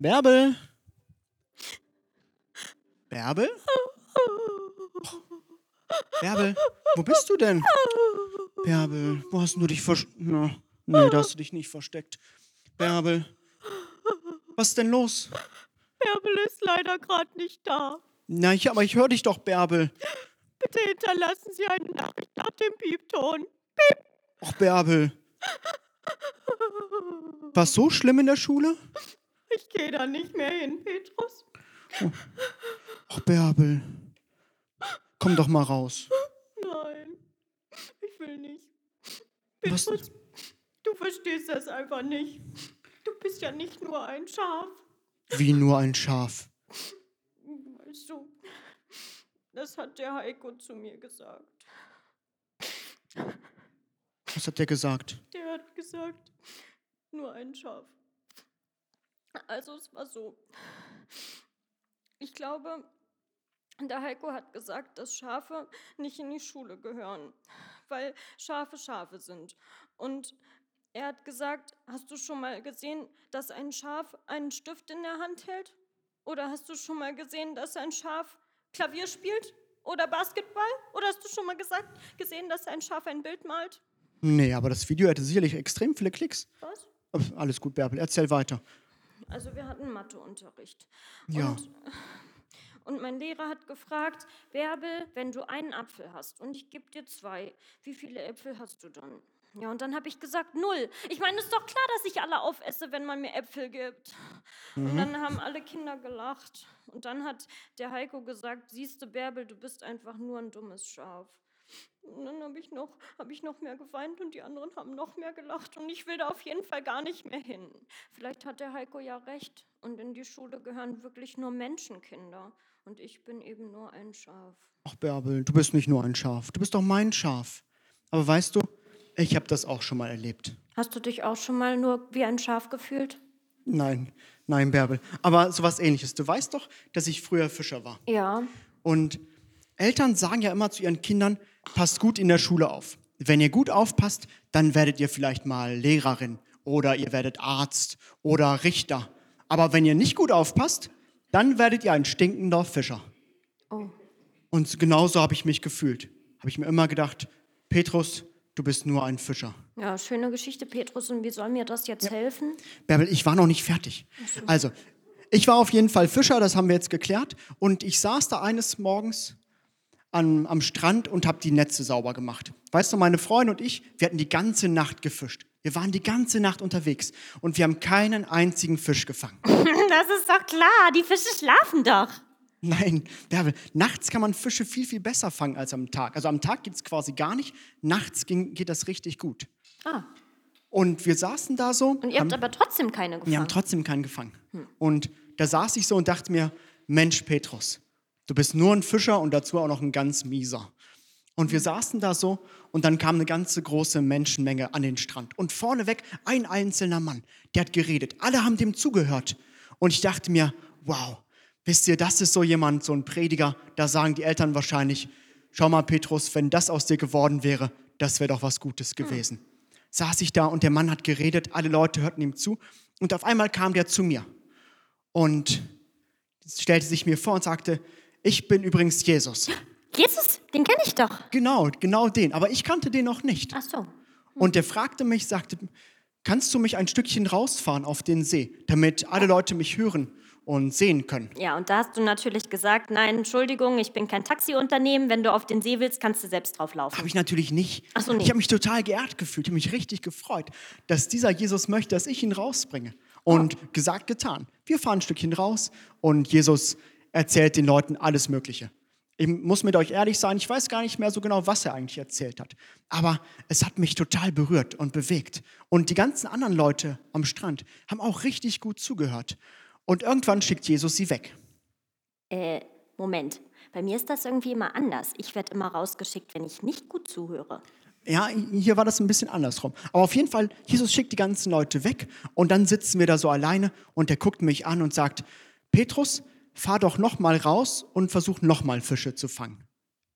Bärbel? Bärbel? Bärbel, wo bist du denn? Bärbel, wo hast du dich versteckt? No, nee, da hast du dich nicht versteckt. Bärbel, was ist denn los? Bärbel ist leider gerade nicht da. Na, ich, aber ich höre dich doch, Bärbel. Bitte hinterlassen Sie eine Nachricht nach dem Piepton. Och, Bärbel. War es so schlimm in der Schule? Ich gehe da nicht mehr hin, Petrus. Och, Bärbel. Komm doch mal raus. Nein, ich will nicht. Was- Petrus, du verstehst das einfach nicht. Du bist ja nicht nur ein Schaf. Wie nur ein Schaf. Weißt du, das hat der Heiko zu mir gesagt. Was hat der gesagt? Der hat gesagt, nur ein Schaf. Also es war so. Ich glaube, der Heiko hat gesagt, dass Schafe nicht in die Schule gehören, weil Schafe Schafe sind. Und er hat gesagt, hast du schon mal gesehen, dass ein Schaf einen Stift in der Hand hält? Oder hast du schon mal gesehen, dass ein Schaf Klavier spielt? Oder Basketball? Oder hast du schon mal gesagt, gesehen, dass ein Schaf ein Bild malt? Nee, aber das Video hätte sicherlich extrem viele Klicks. Was? Alles gut, Bärbel, erzähl weiter. Also wir hatten Matheunterricht. Ja. Und, und mein Lehrer hat gefragt, Bärbel, wenn du einen Apfel hast und ich gebe dir zwei, wie viele Äpfel hast du dann? Ja, und dann habe ich gesagt, null. Ich meine, ist doch klar, dass ich alle aufesse, wenn man mir Äpfel gibt. Und dann haben alle Kinder gelacht. Und dann hat der Heiko gesagt, siehste Bärbel, du bist einfach nur ein dummes Schaf. Und dann habe ich, noch, hab ich noch mehr geweint und die anderen haben noch mehr gelacht. Und ich will da auf jeden Fall gar nicht mehr hin. Vielleicht hat der Heiko ja recht. Und in die Schule gehören wirklich nur Menschenkinder. Und ich bin eben nur ein Schaf. Ach, Bärbel, du bist nicht nur ein Schaf. Du bist doch mein Schaf. Aber weißt du, ich habe das auch schon mal erlebt. Hast du dich auch schon mal nur wie ein Schaf gefühlt? Nein, nein, Bärbel. Aber sowas ähnliches. Du weißt doch, dass ich früher Fischer war. Ja. Und Eltern sagen ja immer zu ihren Kindern, passt gut in der Schule auf. Wenn ihr gut aufpasst, dann werdet ihr vielleicht mal Lehrerin oder ihr werdet Arzt oder Richter. Aber wenn ihr nicht gut aufpasst, dann werdet ihr ein stinkender Fischer. Oh. Und genauso habe ich mich gefühlt. Habe ich mir immer gedacht, Petrus, du bist nur ein Fischer. Ja, schöne Geschichte, Petrus. Und wie soll mir das jetzt helfen? Bärbel, ich war noch nicht fertig. Also, ich war auf jeden Fall Fischer, das haben wir jetzt geklärt. Und ich saß da eines Morgens an, am Strand und habe die Netze sauber gemacht. Weißt du, meine Freundin und ich, wir hatten die ganze Nacht gefischt. Wir waren die ganze Nacht unterwegs und wir haben keinen einzigen Fisch gefangen. Das ist doch klar. Die Fische schlafen doch. Nein, Bärbel, nachts kann man Fische viel, viel besser fangen als am Tag. Also am Tag geht es quasi gar nicht, nachts ging, geht das richtig gut. Ah. Und wir saßen da so. Und ihr habt aber trotzdem keine Wir haben gefangen. trotzdem keinen gefangen. Und da saß ich so und dachte mir, Mensch, Petrus, du bist nur ein Fischer und dazu auch noch ein ganz mieser. Und wir saßen da so und dann kam eine ganze große Menschenmenge an den Strand. Und vorneweg ein einzelner Mann, der hat geredet. Alle haben dem zugehört. Und ich dachte mir, wow, wisst ihr, das ist so jemand, so ein Prediger, da sagen die Eltern wahrscheinlich, schau mal, Petrus, wenn das aus dir geworden wäre, das wäre doch was Gutes gewesen. Saß ich da und der Mann hat geredet, alle Leute hörten ihm zu. Und auf einmal kam der zu mir und stellte sich mir vor und sagte, ich bin übrigens Jesus. Jesus, den kenne ich doch. Genau, genau den. Aber ich kannte den noch nicht. Ach so. Und der fragte mich, sagte, kannst du mich ein Stückchen rausfahren auf den See, damit alle Leute mich hören und sehen können? Ja, und da hast du natürlich gesagt, nein, Entschuldigung, ich bin kein Taxiunternehmen. Wenn du auf den See willst, kannst du selbst drauf laufen. Habe ich natürlich nicht. Ach so, nee. Ich habe mich total geehrt gefühlt, ich habe mich richtig gefreut, dass dieser Jesus möchte, dass ich ihn rausbringe. Und gesagt, getan. Wir fahren ein Stückchen raus und Jesus erzählt den Leuten alles Mögliche. Ich muss mit euch ehrlich sein, ich weiß gar nicht mehr so genau, was er eigentlich erzählt hat. Aber es hat mich total berührt und bewegt. Und die ganzen anderen Leute am Strand haben auch richtig gut zugehört. Und irgendwann schickt Jesus sie weg. Äh, Moment. Bei mir ist das irgendwie immer anders. Ich werde immer rausgeschickt, wenn ich nicht gut zuhöre. Ja, hier war das ein bisschen andersrum. Aber auf jeden Fall, Jesus schickt die ganzen Leute weg und dann sitzen wir da so alleine und er guckt mich an und sagt, Petrus, fahr doch noch mal raus und versuch noch mal Fische zu fangen.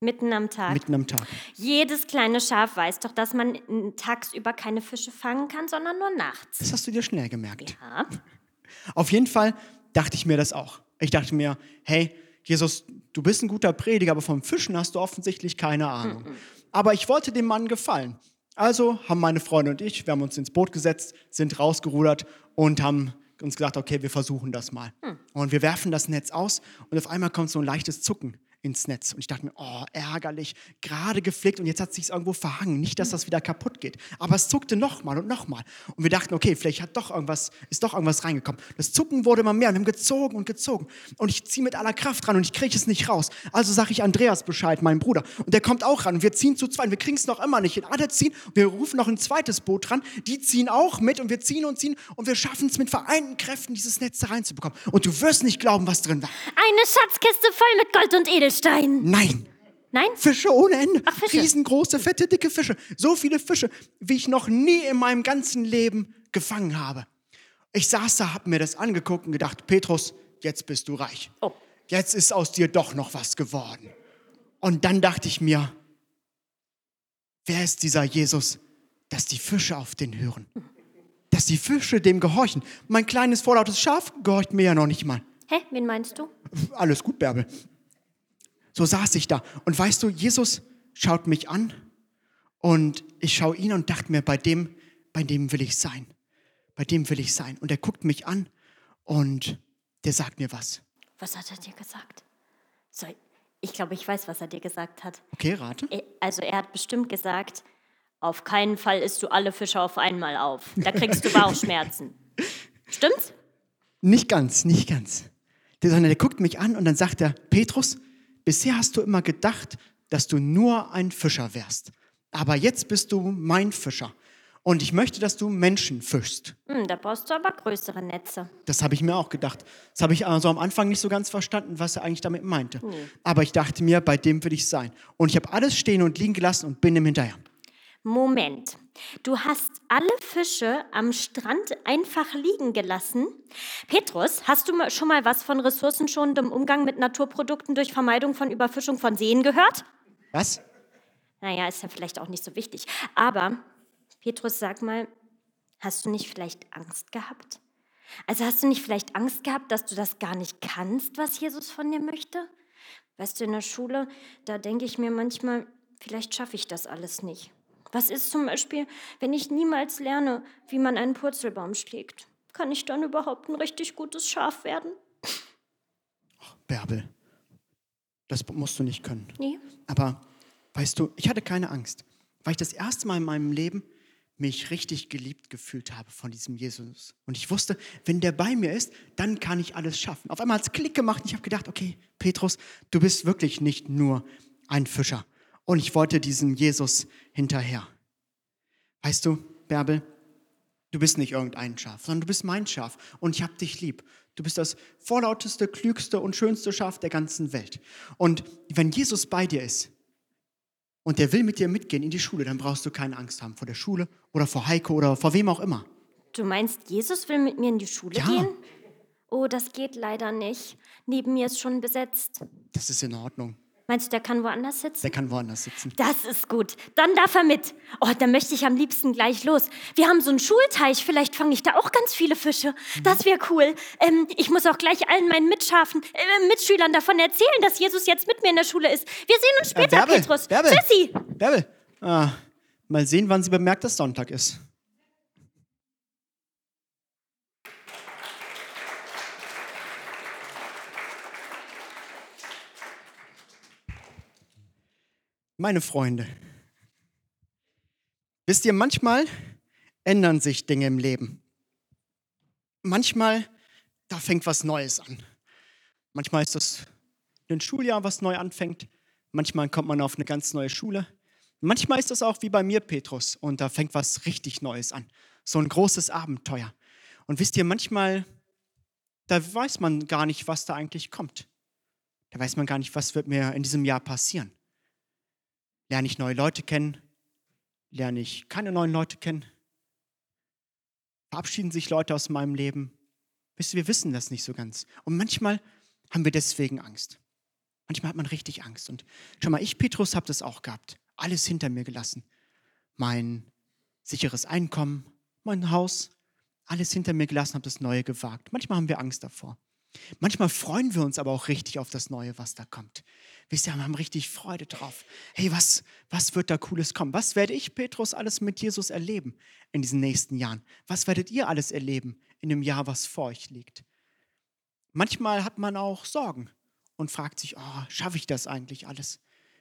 Mitten am Tag. Mitten am Tag. Jedes kleine Schaf weiß doch, dass man tagsüber keine Fische fangen kann, sondern nur nachts. Das hast du dir schnell gemerkt. Ja. Auf jeden Fall dachte ich mir das auch. Ich dachte mir, hey, Jesus, du bist ein guter Prediger, aber vom Fischen hast du offensichtlich keine Ahnung. Aber ich wollte dem Mann gefallen. Also haben meine Freunde und ich, wir haben uns ins Boot gesetzt, sind rausgerudert und haben uns gesagt, okay, wir versuchen das mal. Und wir werfen das Netz aus und auf einmal kommt so ein leichtes Zucken ins Netz. Und ich dachte mir, oh, ärgerlich, gerade geflickt und jetzt hat es sich irgendwo verhangen. Nicht, dass das wieder kaputt geht. Aber es zuckte nochmal und nochmal. Und wir dachten, okay, vielleicht hat doch irgendwas, ist doch irgendwas reingekommen. Das Zucken wurde immer mehr und wir haben gezogen und gezogen. Und ich ziehe mit aller Kraft ran und ich kriege es nicht raus. Also sage ich Andreas Bescheid, meinem Bruder. Und der kommt auch ran. Und wir ziehen zu zweit. Wir kriegen es noch immer nicht. Und alle ziehen. Wir rufen noch ein zweites Boot ran. Die ziehen auch mit und wir ziehen und ziehen. Und wir schaffen es mit vereinten Kräften, dieses Netz da reinzubekommen. Und du wirst nicht glauben, was drin war. Eine Schatzkiste voll mit Gold und Edelstein. Nein. Nein? Fische ohne Ende. Ach, Fische. Riesengroße, fette, dicke Fische. So viele Fische, wie ich noch nie in meinem ganzen Leben gefangen habe. Ich saß da, hab mir das angeguckt und gedacht, Petrus, jetzt bist du reich. Oh. Jetzt ist aus dir doch noch was geworden. Und dann dachte ich mir, wer ist dieser Jesus, dass die Fische auf den hören? Dass die Fische dem gehorchen. Mein kleines, vorlautes Schaf gehorcht mir ja noch nicht mal. Hä, wen meinst du? Alles gut, Bärbel. So saß ich da. Und weißt du, Jesus schaut mich an und ich schaue ihn und dachte mir, bei dem, bei dem will ich sein. Bei dem will ich sein. Und er guckt mich an und der sagt mir was. Was hat er dir gesagt? So, ich glaube, ich weiß, was er dir gesagt hat. Okay, rate. Also er hat bestimmt gesagt, auf keinen Fall isst du alle Fische auf einmal auf. Da kriegst du Bauchschmerzen. Stimmt's? Nicht ganz, nicht ganz. Der, sondern der guckt mich an und dann sagt er, Petrus, bisher hast du immer gedacht, dass du nur ein Fischer wärst. Aber jetzt bist du mein Fischer. Und ich möchte, dass du Menschen fischst. Hm, da brauchst du aber größere Netze. Das habe ich mir auch gedacht. Das habe ich also am Anfang nicht so ganz verstanden, was er eigentlich damit meinte. Aber ich dachte mir, bei dem will ich sein. Und ich habe alles stehen und liegen gelassen und bin ihm hinterher. Moment. Du hast alle Fische am Strand einfach liegen gelassen. Petrus, hast du schon mal was von ressourcenschonendem Umgang mit Naturprodukten durch Vermeidung von Überfischung von Seen gehört? Was? Naja, ist ja vielleicht auch nicht so wichtig. Aber, Petrus, sag mal, hast du nicht vielleicht Angst gehabt? Also hast du nicht vielleicht Angst gehabt, dass du das gar nicht kannst, was Jesus von dir möchte? Weißt du, in der Schule, da denke ich mir manchmal, vielleicht schaffe ich das alles nicht. Was ist zum Beispiel, wenn ich niemals lerne, wie man einen Purzelbaum schlägt? Kann ich dann überhaupt ein richtig gutes Schaf werden? Bärbel, das musst du nicht können. Nee. Aber weißt du, ich hatte keine Angst, weil ich das erste Mal in meinem Leben mich richtig geliebt gefühlt habe von diesem Jesus. Und ich wusste, wenn der bei mir ist, dann kann ich alles schaffen. Auf einmal hat es Klick gemacht und ich habe gedacht, okay, Petrus, du bist wirklich nicht nur ein Fischer. Und ich wollte diesem Jesus hinterher. Weißt du, Bärbel, du bist nicht irgendein Schaf, sondern du bist mein Schaf und ich habe dich lieb. Du bist das vorlauteste, klügste und schönste Schaf der ganzen Welt. Und wenn Jesus bei dir ist und der will mit dir mitgehen in die Schule, dann brauchst du keine Angst haben vor der Schule oder vor Heiko oder vor wem auch immer. Du meinst, Jesus will mit mir in die Schule Ja. gehen? Oh, das geht leider nicht. Neben mir ist schon besetzt. Das ist in Ordnung. Meinst du, der kann woanders sitzen? Der kann woanders sitzen. Das ist gut. Dann darf er mit. Oh, dann möchte ich am liebsten gleich los. Wir haben so einen Schulteich. Vielleicht fange ich da auch ganz viele Fische. Das wäre cool. Ähm, ich muss auch gleich allen meinen Mitschafen, äh, Mitschülern davon erzählen, dass Jesus jetzt mit mir in der Schule ist. Wir sehen uns später, Bärbel, Petrus. Bärbel. Tschüssi. Bärbel, ah, mal sehen, wann sie bemerkt, dass Sonntag ist. Meine Freunde, wisst ihr, manchmal ändern sich Dinge im Leben. Manchmal, da fängt was Neues an. Manchmal ist das ein Schuljahr, was neu anfängt. Manchmal kommt man auf eine ganz neue Schule. Manchmal ist das auch wie bei mir, Petrus, und da fängt was richtig Neues an. So ein großes Abenteuer. Und wisst ihr, manchmal, da weiß man gar nicht, was da eigentlich kommt. Da weiß man gar nicht, was wird mir in diesem Jahr passieren. Lerne ich neue Leute kennen? Lerne ich keine neuen Leute kennen? Verabschieden sich Leute aus meinem Leben? Wisst ihr, wir wissen das nicht so ganz. Und manchmal haben wir deswegen Angst. Manchmal hat man richtig Angst. Und schau mal, ich, Petrus, habe das auch gehabt. Alles hinter mir gelassen. Mein sicheres Einkommen, mein Haus, alles hinter mir gelassen, habe das Neue gewagt. Manchmal haben wir Angst davor. Manchmal freuen wir uns aber auch richtig auf das Neue, was da kommt. Wisst ihr, wir haben richtig Freude drauf. Hey, was, was wird da Cooles kommen? Was werde ich, Petrus, alles mit Jesus erleben in diesen nächsten Jahren? Was werdet ihr alles erleben in dem Jahr, was vor euch liegt? Manchmal hat man auch Sorgen und fragt sich, oh, schaffe ich das eigentlich alles?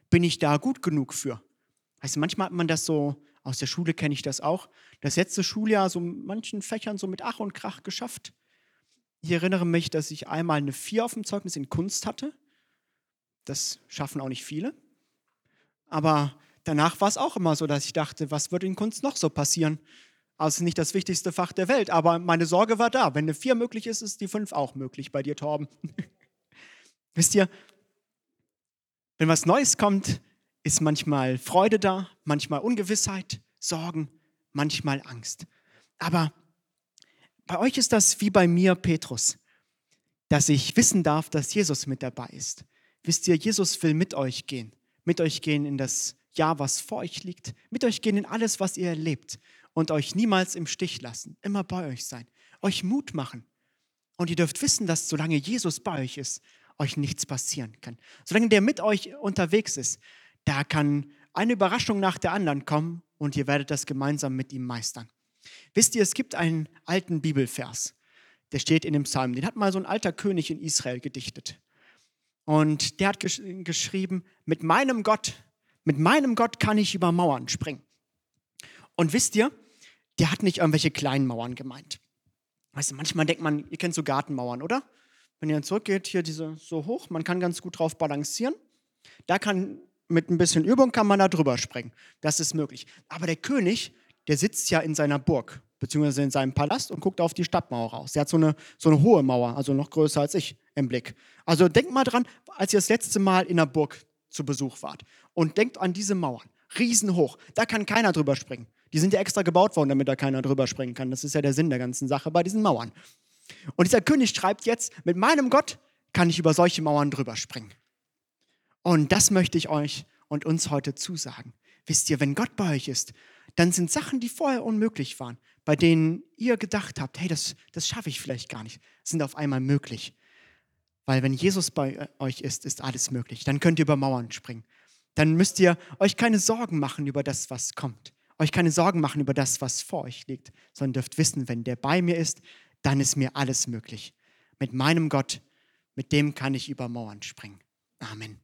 Bin ich da gut genug für? Heißt, manchmal hat man das so, aus der Schule kenne ich das auch, das letzte Schuljahr so in manchen Fächern so mit Ach und Krach geschafft. Ich erinnere mich, dass ich einmal eine Vier auf dem Zeugnis in Kunst hatte. Das schaffen auch nicht viele. Aber danach war es auch immer so, dass ich dachte, was wird in Kunst noch so passieren? Also nicht das wichtigste Fach der Welt, aber meine Sorge war da. Wenn eine Vier möglich ist, ist die Fünf auch möglich bei dir, Torben. Wisst ihr, wenn was Neues kommt, ist manchmal Freude da, manchmal Ungewissheit, Sorgen, manchmal Angst. Aber bei euch ist das wie bei mir, Petrus, dass ich wissen darf, dass Jesus mit dabei ist. Wisst ihr, Jesus will mit euch gehen, mit euch gehen in das Jahr, was vor euch liegt, mit euch gehen in alles, was ihr erlebt und euch niemals im Stich lassen, immer bei euch sein, euch Mut machen. Und ihr dürft wissen, dass solange Jesus bei euch ist, euch nichts passieren kann. Solange der mit euch unterwegs ist, da kann eine Überraschung nach der anderen kommen und ihr werdet das gemeinsam mit ihm meistern. Wisst ihr, es gibt einen alten Bibelvers, der steht in dem Psalm. Den hat mal so ein alter König in Israel gedichtet. Und der hat gesch geschrieben, mit meinem Gott, mit meinem Gott kann ich über Mauern springen. Und wisst ihr, der hat nicht irgendwelche kleinen Mauern gemeint. Weißt du, manchmal denkt man, ihr kennt so Gartenmauern, oder? Wenn ihr dann zurückgeht, hier diese so hoch, man kann ganz gut drauf balancieren. Da kann mit ein bisschen Übung kann man da drüber springen. Das ist möglich. Aber der König, der sitzt ja in seiner Burg, beziehungsweise in seinem Palast und guckt auf die Stadtmauer raus. Der hat so eine, so eine hohe Mauer, also noch größer als ich im Blick. Also denkt mal dran, als ihr das letzte Mal in der Burg zu Besuch wart. Und denkt an diese Mauern. Riesenhoch. Da kann keiner drüber springen. Die sind ja extra gebaut worden, damit da keiner drüber springen kann. Das ist ja der Sinn der ganzen Sache bei diesen Mauern. Und dieser König schreibt jetzt, mit meinem Gott kann ich über solche Mauern drüber springen. Und das möchte ich euch und uns heute zusagen. Wisst ihr, wenn Gott bei euch ist, dann sind Sachen, die vorher unmöglich waren, bei denen ihr gedacht habt, hey, das, das schaffe ich vielleicht gar nicht, sind auf einmal möglich. Weil wenn Jesus bei euch ist, ist alles möglich. Dann könnt ihr über Mauern springen. Dann müsst ihr euch keine Sorgen machen über das, was kommt. Euch keine Sorgen machen über das, was vor euch liegt, sondern dürft wissen, wenn der bei mir ist, dann ist mir alles möglich. Mit meinem Gott, mit dem kann ich über Mauern springen. Amen.